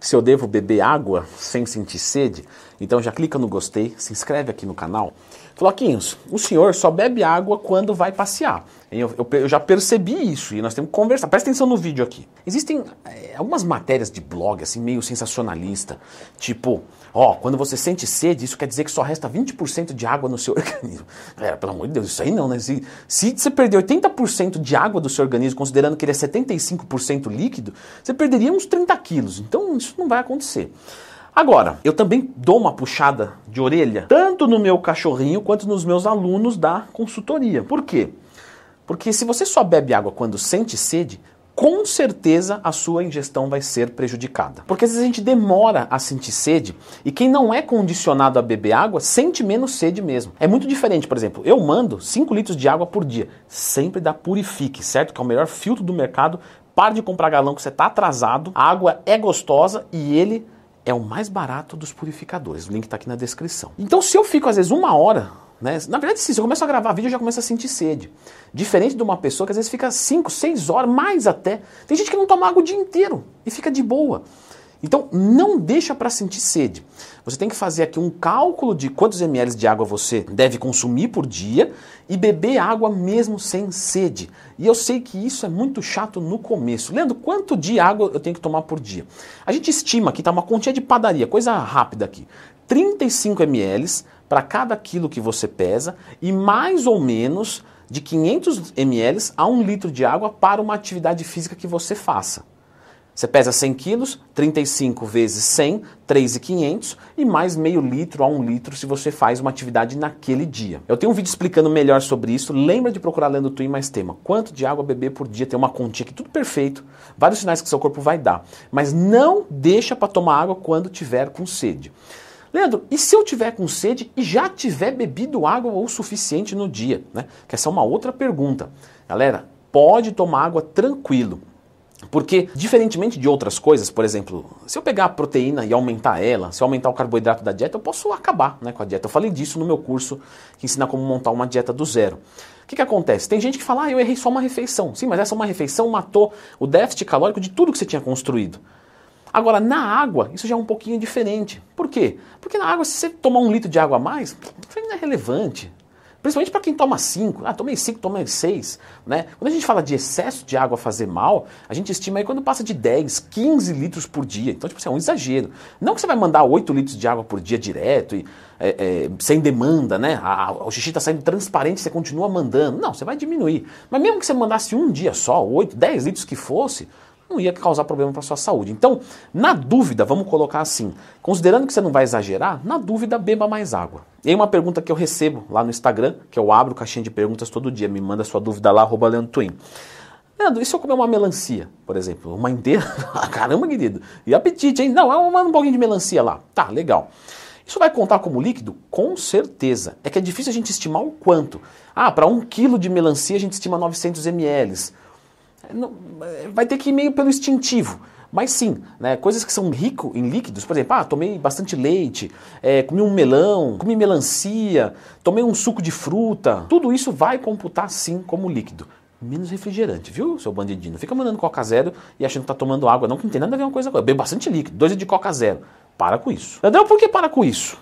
se eu devo beber água sem sentir sede, então já clica no gostei, se inscreve aqui no canal. Floquinhos, o senhor só bebe água quando vai passear. Eu, eu, eu, já percebi isso e nós temos que conversar. Presta atenção no vídeo aqui. Existem é, algumas matérias de blog, assim, meio sensacionalista. Tipo, ó, quando você sente sede, isso quer dizer que só resta 20% de água no seu organismo. É, pelo amor de Deus, isso aí não, né? Se, se você perder 80% de água do seu organismo, considerando que ele é 75% líquido, você perderia uns 30 quilos. Então, isso não vai acontecer. Agora, eu também dou uma puxada de orelha, tanto no meu cachorrinho quanto nos meus alunos da consultoria. Por quê? Porque se você só bebe água quando sente sede, com certeza a sua ingestão vai ser prejudicada. Porque às vezes a gente demora a sentir sede e quem não é condicionado a beber água sente menos sede mesmo. É muito diferente, por exemplo, eu mando 5 litros de água por dia, sempre da Purifique, certo? Que é o melhor filtro do mercado. Pare de comprar galão que você está atrasado. A água é gostosa e ele é o mais barato dos purificadores. O link está aqui na descrição. Então, se eu fico às vezes uma hora, né? Na verdade, sim, se eu começo a gravar vídeo, eu já começo a sentir sede. Diferente de uma pessoa que às vezes fica 5, 6 horas, mais até. Tem gente que não toma água o dia inteiro e fica de boa. Então, não deixa para sentir sede. Você tem que fazer aqui um cálculo de quantos ml de água você deve consumir por dia e beber água mesmo sem sede. E eu sei que isso é muito chato no começo. Leandro, quanto de água eu tenho que tomar por dia? A gente estima aqui, tá uma continha de padaria, coisa rápida aqui. 35 ml para cada quilo que você pesa e mais ou menos de 500 ml a 1 litro de água para uma atividade física que você faça. Você pesa 100 quilos, 35 vezes 100, 3,500 e mais meio litro a um litro se você faz uma atividade naquele dia. Eu tenho um vídeo explicando melhor sobre isso. Lembra de procurar lendo Twin mais tema. Quanto de água beber por dia? Tem uma continha aqui, tudo perfeito. Vários sinais que seu corpo vai dar. Mas não deixa para tomar água quando tiver com sede. Leandro, e se eu tiver com sede e já tiver bebido água o suficiente no dia? Né? Que essa é uma outra pergunta. Galera, pode tomar água tranquilo. Porque, diferentemente de outras coisas, por exemplo, se eu pegar a proteína e aumentar ela, se eu aumentar o carboidrato da dieta, eu posso acabar né, com a dieta. Eu falei disso no meu curso que ensina como montar uma dieta do zero. O que, que acontece? Tem gente que fala, ah, eu errei só uma refeição. Sim, mas essa uma refeição matou o déficit calórico de tudo que você tinha construído. Agora, na água, isso já é um pouquinho diferente. Por quê? Porque na água, se você tomar um litro de água a mais, não é relevante. Principalmente para quem toma 5. Ah, tomei 5, tomei 6. Né? Quando a gente fala de excesso de água fazer mal, a gente estima aí quando passa de 10, 15 litros por dia. Então, tipo assim, é um exagero. Não que você vai mandar 8 litros de água por dia direto e é, é, sem demanda, né? A, a, o xixi está saindo transparente, você continua mandando. Não, você vai diminuir. Mas mesmo que você mandasse um dia só, 8, 10 litros que fosse, não ia causar problema para sua saúde. Então, na dúvida, vamos colocar assim, considerando que você não vai exagerar, na dúvida, beba mais água. E aí uma pergunta que eu recebo lá no Instagram, que eu abro caixinha de perguntas todo dia, me manda sua dúvida lá, arroba Twin. Leandro, e se eu comer uma melancia, por exemplo? Uma inteira? Caramba, querido. E apetite, hein? Não, é um pouquinho de melancia lá. Tá, legal. Isso vai contar como líquido? Com certeza. É que é difícil a gente estimar o quanto. Ah, para um quilo de melancia a gente estima 900 ml. É, vai ter que ir meio pelo instintivo. Mas sim, né, coisas que são ricos em líquidos, por exemplo, ah, tomei bastante leite, é, comi um melão, comi melancia, tomei um suco de fruta, tudo isso vai computar sim como líquido. Menos refrigerante, viu, seu bandidinho? Não fica mandando Coca Zero e achando que tá tomando água, não, que não tem nada a ver uma coisa com. Bebe bastante líquido, dois de Coca Zero. Para com isso. André, por que para com isso?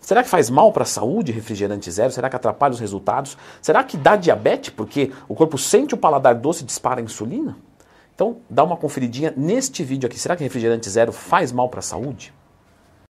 Será que faz mal para a saúde refrigerante zero? Será que atrapalha os resultados? Será que dá diabetes porque o corpo sente o paladar doce e dispara a insulina? Então, dá uma conferidinha neste vídeo aqui. Será que refrigerante zero faz mal para a saúde?